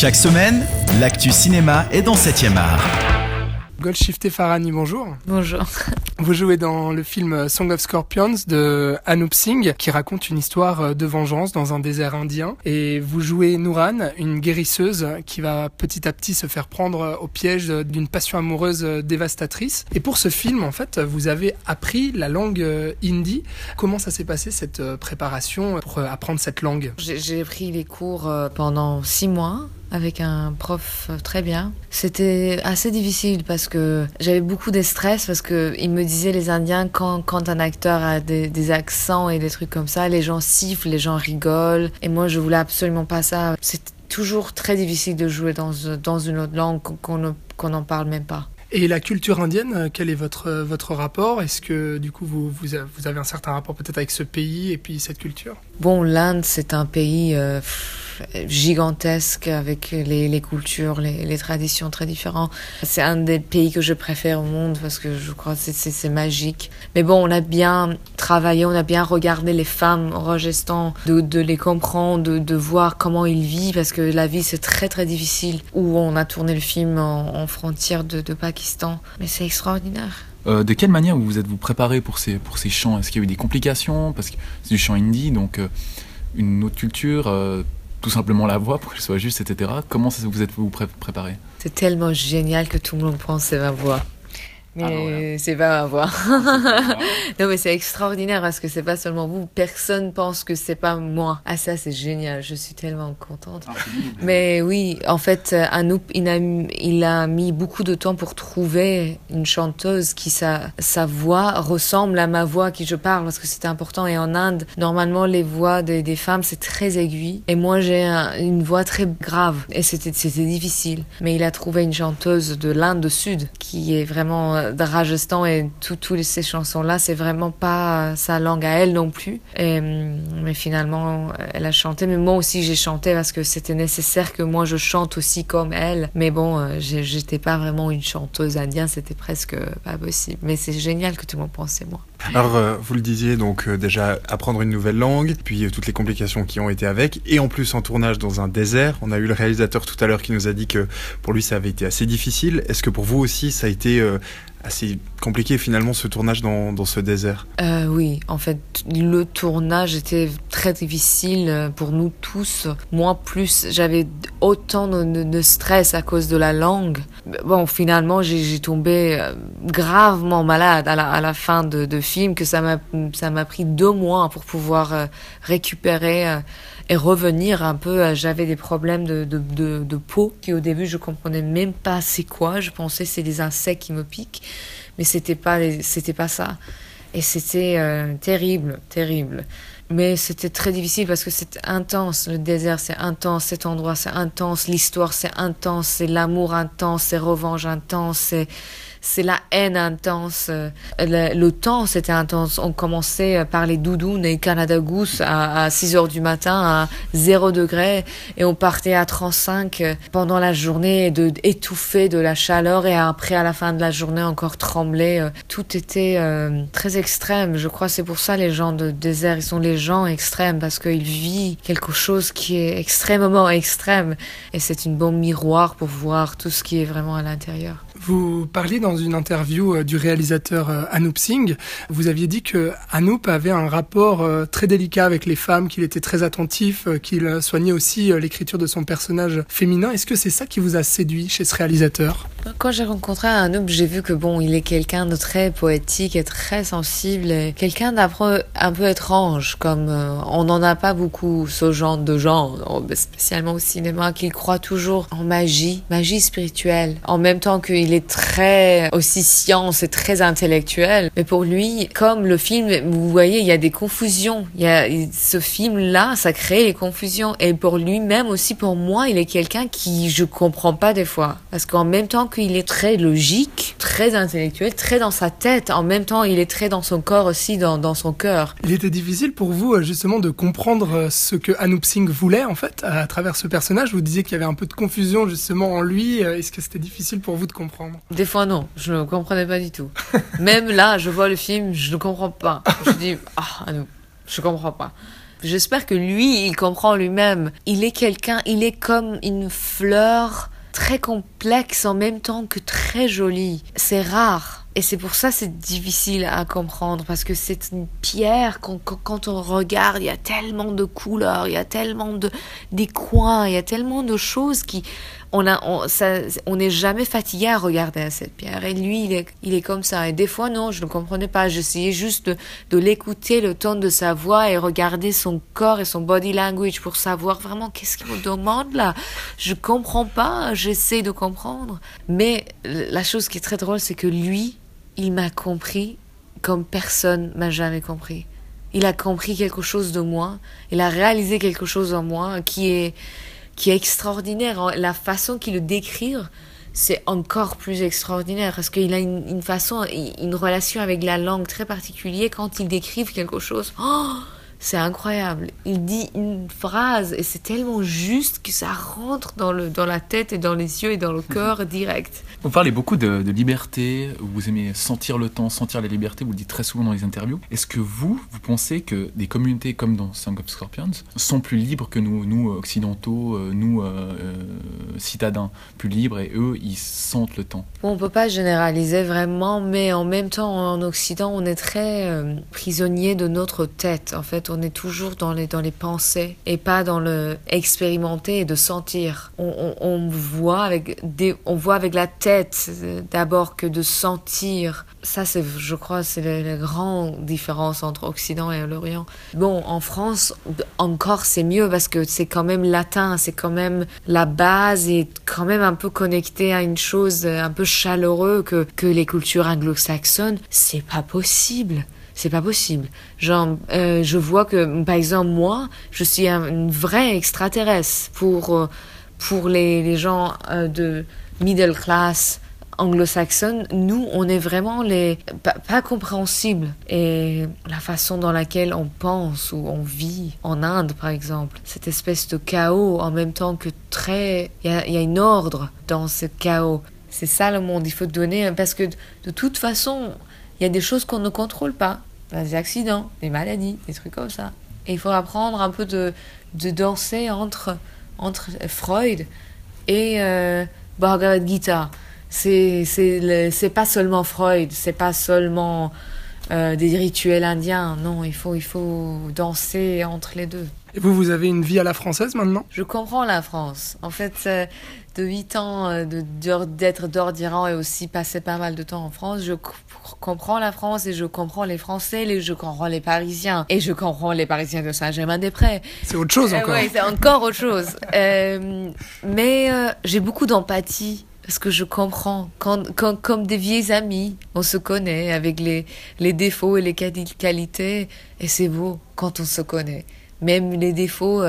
Chaque semaine, l'actu cinéma est dans 7e art. Goldshifté Farani, bonjour. Bonjour. Vous jouez dans le film Song of Scorpions de Anup Singh qui raconte une histoire de vengeance dans un désert indien et vous jouez Nouran, une guérisseuse qui va petit à petit se faire prendre au piège d'une passion amoureuse dévastatrice. Et pour ce film, en fait, vous avez appris la langue hindi. Comment ça s'est passé cette préparation pour apprendre cette langue? J'ai pris les cours pendant six mois avec un prof très bien. C'était assez difficile parce que j'avais beaucoup de stress parce que il me disait les Indiens quand, quand un acteur a des, des, accents et des trucs comme ça, les gens sifflent, les gens rigolent et moi je voulais absolument pas ça. C'est toujours très difficile de jouer dans, dans une autre langue qu'on n'en parle même pas. Et la culture indienne, quel est votre, votre rapport? Est-ce que du coup vous, vous, avez un certain rapport peut-être avec ce pays et puis cette culture? Bon, l'Inde c'est un pays euh, gigantesque avec les, les cultures, les, les, traditions très différentes. C'est un des pays que je préfère au monde parce que je crois que c'est magique. Mais bon, on a bien travaillé, on a bien regardé les femmes enregistrant, de, les comprendre, de, de, voir comment ils vivent parce que la vie c'est très très difficile. Où on a tourné le film en, frontière de, de Pakistan. Mais c'est extraordinaire. Euh, de quelle manière vous êtes vous préparé pour ces, pour ces chants? Est-ce qu'il y a eu des complications? Parce que c'est du chant indie, donc euh, une autre culture, euh, tout simplement la voix pour qu'elle soit juste, etc. Comment vous êtes vous pré préparé? C'est tellement génial que tout le monde pense c'est ma voix. Mais ah non, c'est pas ma voix. non, mais c'est extraordinaire parce que c'est pas seulement vous. Personne pense que c'est pas moi. Ah, ça, c'est génial. Je suis tellement contente. Ah, mais oui, en fait, Anouk, il a, il a mis beaucoup de temps pour trouver une chanteuse qui, sa, sa voix ressemble à ma voix qui je parle parce que c'était important. Et en Inde, normalement, les voix des, des femmes, c'est très aigu. Et moi, j'ai un, une voix très grave. Et c'était difficile. Mais il a trouvé une chanteuse de l'Inde Sud qui est vraiment de Rajasthan et toutes ces chansons-là, c'est vraiment pas sa langue à elle non plus. Et, mais finalement, elle a chanté. Mais moi aussi, j'ai chanté parce que c'était nécessaire que moi je chante aussi comme elle. Mais bon, j'étais pas vraiment une chanteuse indienne, c'était presque pas possible. Mais c'est génial que tout le monde pense moi. Alors, euh, vous le disiez, donc euh, déjà apprendre une nouvelle langue, puis euh, toutes les complications qui ont été avec, et en plus en tournage dans un désert. On a eu le réalisateur tout à l'heure qui nous a dit que pour lui ça avait été assez difficile. Est-ce que pour vous aussi ça a été assez compliqué finalement ce tournage dans, dans ce désert euh, Oui, en fait, le tournage était très difficile pour nous tous. Moi, plus, j'avais autant de, stress à cause de la langue. Bon, finalement, j'ai tombé gravement malade à la, fin de, film que ça m'a pris deux mois pour pouvoir euh, récupérer euh, et revenir un peu. J'avais des problèmes de, de, de, de, peau qui au début je comprenais même pas c'est quoi. Je pensais c'est des insectes qui me piquent, mais c'était pas c'était pas ça. Et c'était euh, terrible, terrible. Mais c'était très difficile parce que c'est intense. Le désert, c'est intense. Cet endroit, c'est intense. L'histoire, c'est intense. C'est l'amour intense. C'est revanche intense. C'est c'est la haine intense. Le, le temps, c'était intense. On commençait par les doudounes et Canada Goose à, à 6 heures du matin à 0 degré et on partait à 35 pendant la journée de étouffer de la chaleur et après à la fin de la journée encore trembler. Tout était euh, très extrême. Je crois c'est pour ça les gens de désert, ils sont les gens extrêmes parce qu'ils vivent quelque chose qui est extrêmement extrême et c'est une bombe miroir pour voir tout ce qui est vraiment à l'intérieur. Vous parliez dans une interview du réalisateur Anup Singh, vous aviez dit que Anup avait un rapport très délicat avec les femmes, qu'il était très attentif, qu'il soignait aussi l'écriture de son personnage féminin. Est-ce que c'est ça qui vous a séduit chez ce réalisateur? Quand j'ai rencontré Anup, j'ai vu que bon, il est quelqu'un de très poétique et très sensible, et quelqu'un d'un un peu étrange, comme euh, on n'en a pas beaucoup ce genre de gens, spécialement au cinéma, qu'il croit toujours en magie, magie spirituelle, en même temps qu'il est très aussi science et très intellectuel. Mais pour lui, comme le film, vous voyez, il y a des confusions. Il y a ce film-là, ça crée les confusions. Et pour lui-même aussi, pour moi, il est quelqu'un qui je comprends pas des fois, parce qu'en même temps qu'il est très logique, très intellectuel, très dans sa tête, en même temps, il est très dans son corps aussi, dans, dans son cœur. Il était difficile pour vous justement de comprendre ce que Anup Singh voulait en fait à travers ce personnage? Vous disiez qu'il y avait un peu de confusion justement en lui. Est-ce que c'était difficile pour vous de comprendre? Des fois, non. Je ne comprenais pas du tout. Même là, je vois le film, je ne comprends pas. Je dis, ah, non, je comprends pas. J'espère que lui, il comprend lui-même. Il est quelqu'un, il est comme une fleur très complexe en même temps que très jolie. C'est rare. Et c'est pour ça c'est difficile à comprendre parce que c'est une pierre quand, quand, on regarde, il y a tellement de couleurs, il y a tellement de des coins, il y a tellement de choses qui on a on on n'est jamais fatigué à regarder à cette pierre. Et lui il est il est comme ça. Et des fois non je ne comprenais pas. J'essayais juste de, de l'écouter le ton de sa voix et regarder son corps et son body language pour savoir vraiment qu'est-ce qu'il me demande là. Je comprends pas j'essaie de comprendre. Mais la chose qui est très drôle c'est que lui il m'a compris comme personne m'a jamais compris il a compris quelque chose de moi il a réalisé quelque chose en moi qui est qui est extraordinaire. La façon qu'il le décrit, c'est encore plus extraordinaire parce qu'il a une, façon, une relation avec la langue très particulière quand il décrit quelque chose. Oh c'est incroyable. Il dit une phrase et c'est tellement juste que ça rentre dans, le, dans la tête et dans les yeux et dans le cœur direct. Vous parlez beaucoup de, de, liberté, vous aimez sentir le temps, sentir la liberté, vous le dites très souvent dans les interviews. Est-ce que vous, vous pensez que des communautés comme dans Song of Scorpions sont plus libres que nous, nous occidentaux, nous euh, citadins, plus libres et eux, ils sentent le temps? Bon, On ne peut pas généraliser vraiment, mais en même temps, en Occident, on est très euh, prisonnier de notre tête. En fait, on est toujours dans les, dans les pensées et pas dans le expérimenter et de sentir. On, voit, avec des, on voit avec la tête d'abord que de sentir. Ça, c'est, je crois, c'est la, grande différence entre Occident et l'Orient. Bon, en France, encore c'est mieux parce que c'est quand même latin, c'est quand même la base et quand même un peu connecté à une chose un peu chaleureux que, que les cultures anglo-saxonnes. C'est pas possible c'est pas possible. Genre, euh, je vois que, par exemple, moi, je suis un, une vraie extraterrestre pour, euh, pour les, les gens euh, de middle class anglo-saxonne. Nous, on est vraiment les pas, pas compréhensibles. Et la façon dans laquelle on pense ou on vit en Inde, par exemple, cette espèce de chaos en même temps que très, il y a, y a une ordre dans ce chaos. C'est ça le monde. Il faut donner parce que de toute façon, il y a des choses qu'on ne contrôle pas des accidents, des maladies, des trucs comme ça. Et il faut apprendre un peu de, de danser entre, entre Freud et euh, Bhagavad Gita. C'est, c'est, c'est pas seulement Freud, c'est pas seulement euh, des rituels indiens. Non, il faut, il faut danser entre les deux. Et vous, vous avez une vie à la française maintenant? Je comprends la France. En fait, euh, de 8 ans euh, d'être d'or d'Iran et aussi passer pas mal de temps en France, je comprends la France et je comprends les Français, et je comprends les Parisiens et je comprends les Parisiens de Saint-Germain-des-Prés. C'est autre chose encore. Euh, oui, c'est encore autre chose. euh, mais euh, j'ai beaucoup d'empathie parce que je comprends. Quand, quand, comme des vieilles amies, on se connaît avec les, les défauts et les qualités et c'est beau quand on se connaît. Même les défauts,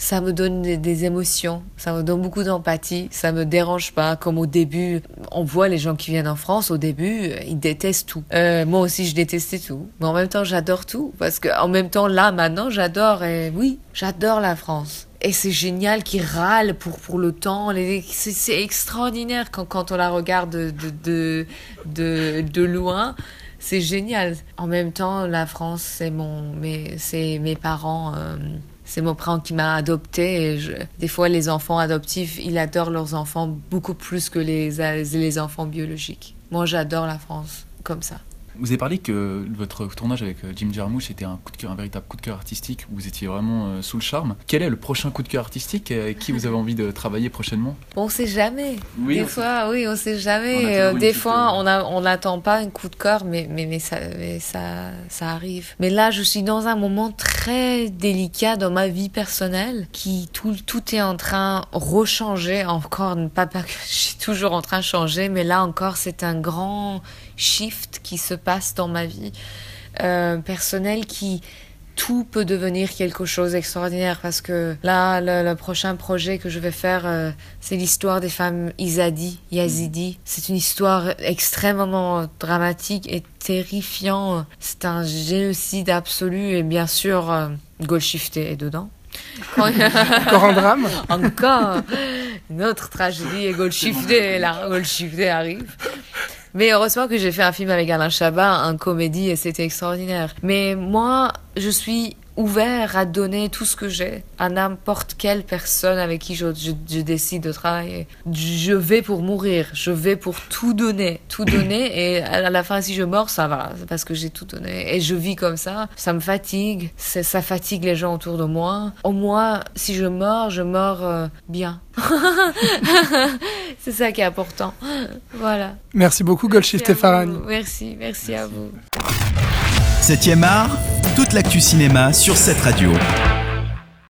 ça me donne des, émotions, ça me donne beaucoup d'empathie, ça me dérange pas. Comme au début, on voit les gens qui viennent en France, au début, ils détestent tout. Euh, moi aussi, je détestais tout. Mais en même temps, j'adore tout. Parce que en même temps, là, maintenant, j'adore. Oui, j'adore la France. Et c'est génial qu'ils râlent pour, pour le temps. C'est extraordinaire quand, quand on la regarde de, de, de, de loin. C'est génial. En même temps, la France, c'est mon, mes, c'est mes parents. Euh, c'est mon parent qui m'a adopté. Et je, des fois, les enfants adoptifs, ils adorent leurs enfants beaucoup plus que les, les enfants biologiques. Moi, j'adore la France comme ça. Vous avez parlé que votre tournage avec Jim Jarmusch était un coup de cœur, un véritable coup de cœur artistique. Où vous étiez vraiment euh, sous le charme. Quel est le prochain coup de cœur artistique Avec qui vous avez envie de travailler prochainement? On sait jamais. Oui, des fois, oui, on sait jamais. Euh, des fois, on n'attend pas un coup de cœur, mais mais mais ça, mais ça, ça arrive. Mais là, je suis dans un moment très délicat dans ma vie personnelle, qui tout, tout est en train de rechanger encore. Pas, pas que je suis toujours en train de changer, mais là encore, c'est un grand shift qui se passe dans ma vie euh, personnelle qui tout peut devenir quelque chose d'extraordinaire. Parce que là le, le, prochain projet que je vais faire euh, c'est l'histoire des femmes Izadi Yazidi. C'est une histoire extrêmement dramatique et terrifiant c'est un génocide absolu et bien sûr euh, Golshifté est dedans. Encore un drame? Encore. Une autre tragédie et Golshifté là Golshifté arrive mais heureusement que j'ai fait un film avec Alain Chabat, un comédie, et c'était extraordinaire. Mais moi, je suis ouvert à donner tout ce que j'ai à n'importe quelle personne avec qui je, je, je, décide de travailler. Je vais pour mourir, je vais pour tout donner, tout donner et à la fin si je mors ça va parce que j'ai tout donné et je vis comme ça. Ça me fatigue, ça fatigue les gens autour de moi. Au moins si je mors, je mors euh, bien. C'est ça qui est important. Voilà. Merci beaucoup Golshift Farani. Merci, merci à vous. 7e art, toute l'actu cinéma sur cette radio.